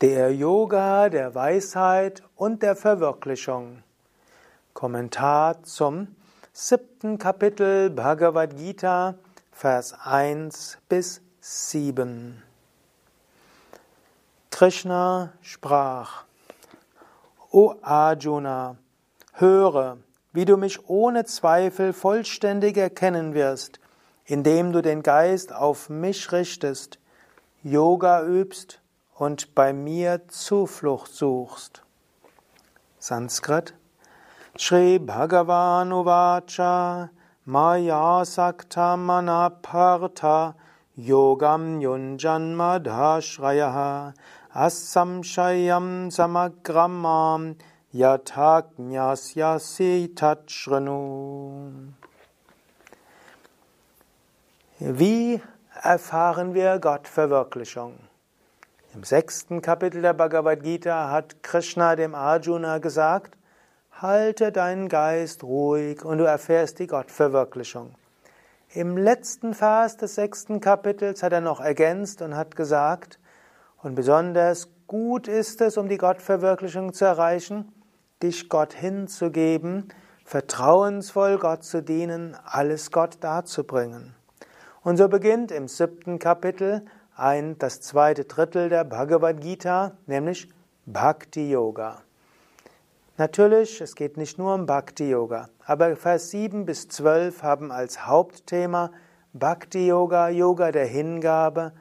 Der Yoga der Weisheit und der Verwirklichung. Kommentar zum siebten Kapitel Bhagavad Gita, Vers 1 bis 7. Krishna sprach, O Arjuna, höre, wie du mich ohne Zweifel vollständig erkennen wirst, indem du den Geist auf mich richtest, Yoga übst und bei mir Zuflucht suchst. Sanskrit Shri Bhagavan Uvacha Maya Sakta Manapartha Yogam Yunjanmadhashrayaha Assamshayam Samagramam Yathajnasyasi Tachranu Wie erfahren wir Gottverwirklichung? Im sechsten Kapitel der Bhagavad Gita hat Krishna dem Arjuna gesagt, halte deinen Geist ruhig und du erfährst die Gottverwirklichung. Im letzten Vers des sechsten Kapitels hat er noch ergänzt und hat gesagt, und besonders gut ist es, um die Gottverwirklichung zu erreichen, dich Gott hinzugeben, vertrauensvoll Gott zu dienen, alles Gott darzubringen. Und so beginnt im siebten Kapitel ein, das zweite Drittel der Bhagavad Gita, nämlich Bhakti Yoga. Natürlich, es geht nicht nur um Bhakti Yoga, aber Vers 7 bis 12 haben als Hauptthema Bhakti Yoga, Yoga der Hingabe.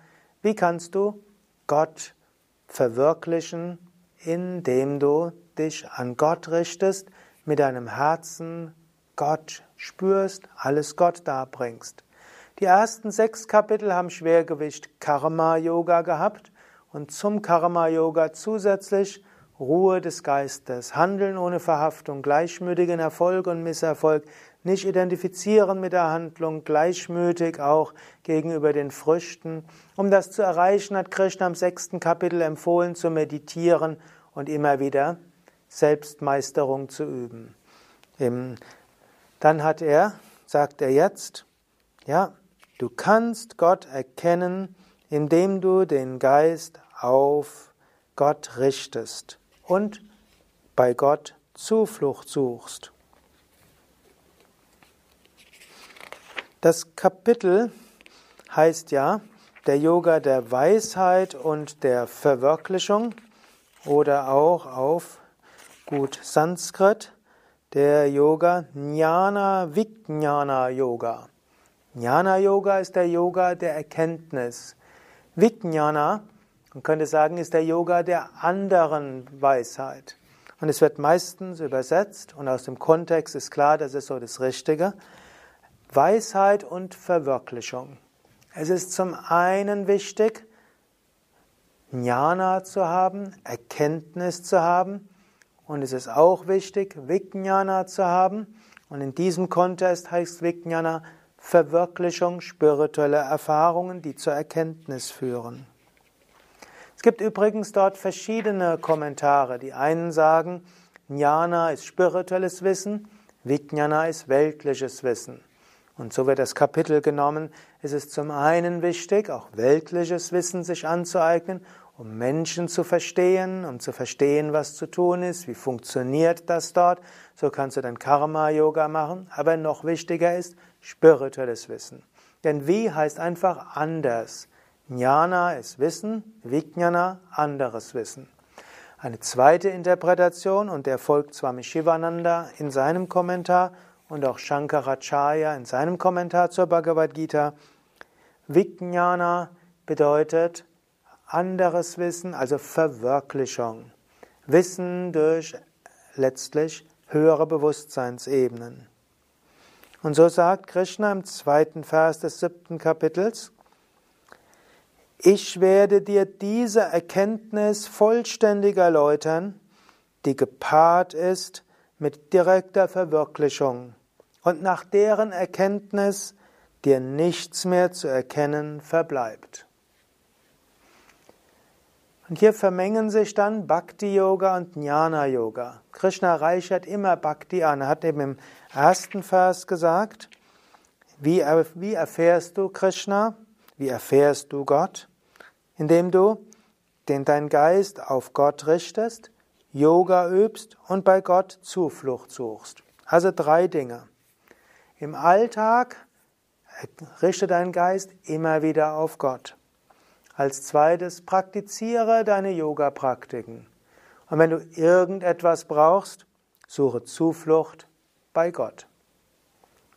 Wie kannst du Gott verwirklichen, indem du dich an Gott richtest, mit deinem Herzen Gott spürst, alles Gott darbringst. Die ersten sechs Kapitel haben Schwergewicht Karma Yoga gehabt und zum Karma Yoga zusätzlich Ruhe des Geistes, Handeln ohne Verhaftung, gleichmütigen Erfolg und Misserfolg, nicht identifizieren mit der Handlung, gleichmütig auch gegenüber den Früchten. Um das zu erreichen, hat Krishna im sechsten Kapitel empfohlen, zu meditieren und immer wieder Selbstmeisterung zu üben. Dann hat er, sagt er jetzt, ja, Du kannst Gott erkennen, indem du den Geist auf Gott richtest und bei Gott Zuflucht suchst. Das Kapitel heißt ja der Yoga der Weisheit und der Verwirklichung oder auch auf gut Sanskrit der Yoga Jnana Vijnana Yoga. Jnana Yoga ist der Yoga der Erkenntnis. Vijnana, man könnte sagen, ist der Yoga der anderen Weisheit. Und es wird meistens übersetzt und aus dem Kontext ist klar, das ist so das Richtige. Weisheit und Verwirklichung. Es ist zum einen wichtig, Jnana zu haben, Erkenntnis zu haben. Und es ist auch wichtig, Vijnana zu haben. Und in diesem Kontext heißt Vijnana Verwirklichung spiritueller Erfahrungen, die zur Erkenntnis führen. Es gibt übrigens dort verschiedene Kommentare. Die einen sagen, Jnana ist spirituelles Wissen, Vijnana ist weltliches Wissen. Und so wird das Kapitel genommen. Es ist zum einen wichtig, auch weltliches Wissen sich anzueignen, um Menschen zu verstehen, um zu verstehen, was zu tun ist, wie funktioniert das dort. So kannst du dann Karma-Yoga machen. Aber noch wichtiger ist, spirituelles Wissen. Denn wie heißt einfach anders. Jnana ist Wissen, Vijnana anderes Wissen. Eine zweite Interpretation, und der folgt Swami Shivananda in seinem Kommentar und auch Shankaracharya in seinem Kommentar zur Bhagavad Gita. Vijnana bedeutet anderes Wissen, also Verwirklichung. Wissen durch letztlich höhere Bewusstseinsebenen. Und so sagt Krishna im zweiten Vers des siebten Kapitels, ich werde dir diese Erkenntnis vollständig erläutern, die gepaart ist mit direkter Verwirklichung und nach deren Erkenntnis dir nichts mehr zu erkennen verbleibt. Und hier vermengen sich dann Bhakti Yoga und Jnana Yoga. Krishna reichert immer Bhakti an. Er hat eben im ersten Vers gesagt, wie, wie erfährst du Krishna? Wie erfährst du Gott? Indem du den dein Geist auf Gott richtest, Yoga übst und bei Gott Zuflucht suchst. Also drei Dinge. Im Alltag richte deinen Geist immer wieder auf Gott. Als zweites praktiziere deine Yoga-Praktiken. Und wenn du irgendetwas brauchst, suche Zuflucht bei Gott.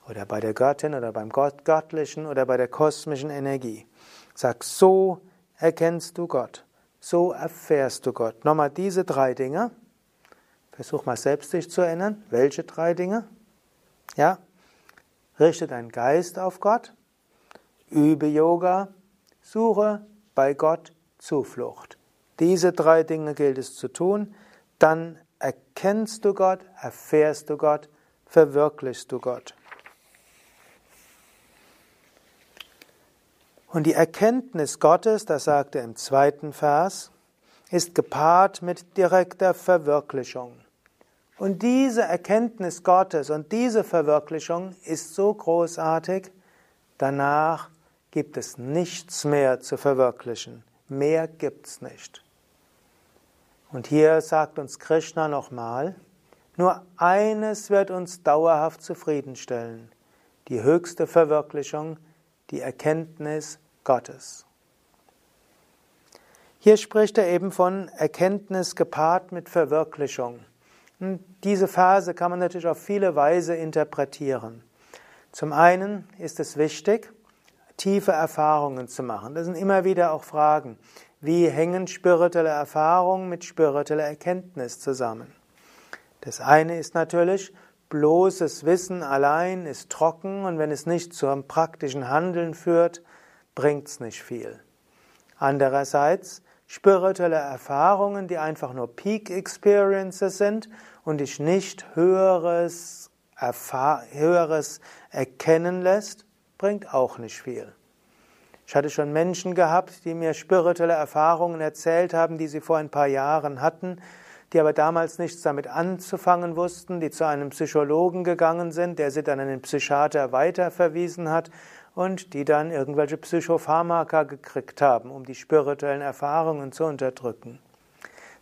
Oder bei der Göttin oder beim Gott, Göttlichen oder bei der kosmischen Energie. Sag, so erkennst du Gott. So erfährst du Gott. Nochmal diese drei Dinge. Versuch mal selbst dich zu erinnern. Welche drei Dinge? Ja? Richte deinen Geist auf Gott. Übe Yoga. Suche bei Gott Zuflucht. Diese drei Dinge gilt es zu tun. Dann erkennst du Gott, erfährst du Gott, verwirklichst du Gott. Und die Erkenntnis Gottes, das sagt er im zweiten Vers, ist gepaart mit direkter Verwirklichung. Und diese Erkenntnis Gottes und diese Verwirklichung ist so großartig, danach gibt es nichts mehr zu verwirklichen. Mehr gibt's nicht. Und hier sagt uns Krishna nochmal, nur eines wird uns dauerhaft zufriedenstellen, die höchste Verwirklichung, die Erkenntnis Gottes. Hier spricht er eben von Erkenntnis gepaart mit Verwirklichung. Und diese Phase kann man natürlich auf viele Weise interpretieren. Zum einen ist es wichtig, tiefe Erfahrungen zu machen. Das sind immer wieder auch Fragen. Wie hängen spirituelle Erfahrungen mit spiritueller Erkenntnis zusammen? Das eine ist natürlich, bloßes Wissen allein ist trocken und wenn es nicht zum praktischen Handeln führt, bringt es nicht viel. Andererseits spirituelle Erfahrungen, die einfach nur Peak Experiences sind und dich nicht höheres, höheres erkennen lässt, bringt auch nicht viel. Ich hatte schon Menschen gehabt, die mir spirituelle Erfahrungen erzählt haben, die sie vor ein paar Jahren hatten, die aber damals nichts damit anzufangen wussten, die zu einem Psychologen gegangen sind, der sie dann an den Psychiater weiterverwiesen hat und die dann irgendwelche Psychopharmaka gekriegt haben, um die spirituellen Erfahrungen zu unterdrücken.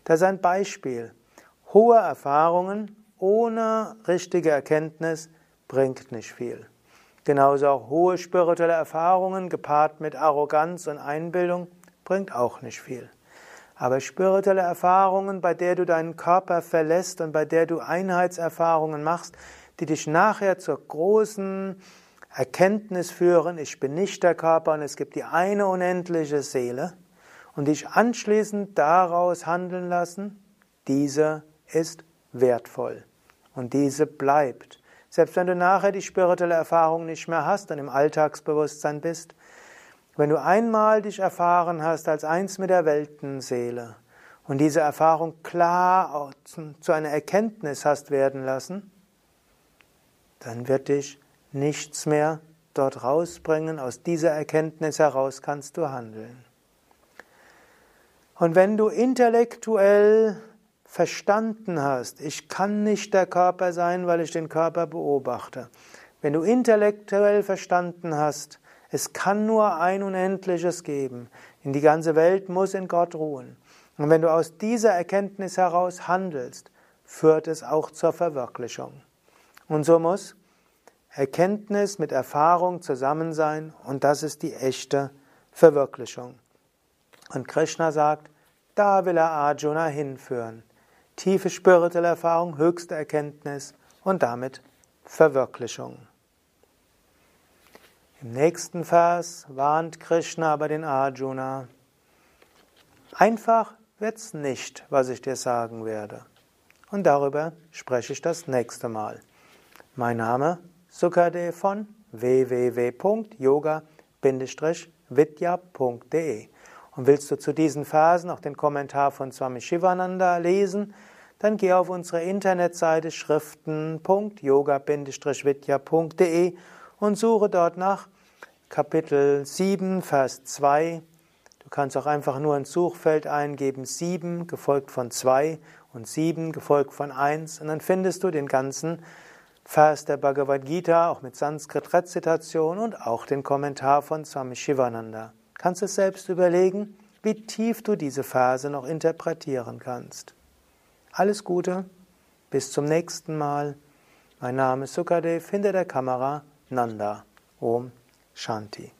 Das ist ein Beispiel. Hohe Erfahrungen ohne richtige Erkenntnis bringt nicht viel. Genauso auch hohe spirituelle Erfahrungen gepaart mit Arroganz und Einbildung bringt auch nicht viel. Aber spirituelle Erfahrungen, bei der du deinen Körper verlässt und bei der du Einheitserfahrungen machst, die dich nachher zur großen Erkenntnis führen, ich bin nicht der Körper und es gibt die eine unendliche Seele und dich anschließend daraus handeln lassen, diese ist wertvoll und diese bleibt. Selbst wenn du nachher die spirituelle Erfahrung nicht mehr hast und im Alltagsbewusstsein bist, wenn du einmal dich erfahren hast als eins mit der Weltenseele und diese Erfahrung klar zu einer Erkenntnis hast werden lassen, dann wird dich nichts mehr dort rausbringen. Aus dieser Erkenntnis heraus kannst du handeln. Und wenn du intellektuell verstanden hast, ich kann nicht der Körper sein, weil ich den Körper beobachte. Wenn du intellektuell verstanden hast, es kann nur ein Unendliches geben, in die ganze Welt muss in Gott ruhen. Und wenn du aus dieser Erkenntnis heraus handelst, führt es auch zur Verwirklichung. Und so muss Erkenntnis mit Erfahrung zusammen sein und das ist die echte Verwirklichung. Und Krishna sagt, da will er Arjuna hinführen. Tiefe spirituelle Erfahrung, höchste Erkenntnis und damit Verwirklichung. Im nächsten Vers warnt Krishna aber den Arjuna. Einfach wird's nicht, was ich dir sagen werde. Und darüber spreche ich das nächste Mal. Mein Name Sukade von www.yoga-vidya.de. Und willst du zu diesen Versen auch den Kommentar von Swami Shivananda lesen, dann geh auf unsere Internetseite schriften.yoga-vidya.de und suche dort nach Kapitel 7, Vers 2. Du kannst auch einfach nur ins Suchfeld eingeben 7 gefolgt von 2 und 7 gefolgt von 1 und dann findest du den ganzen Vers der Bhagavad Gita, auch mit Sanskrit-Rezitation und auch den Kommentar von Swami Shivananda. Kannst du selbst überlegen wie tief du diese Verse noch interpretieren kannst. Alles Gute, bis zum nächsten Mal. Mein Name ist Sukadev, hinter der Kamera Nanda. Om Shanti.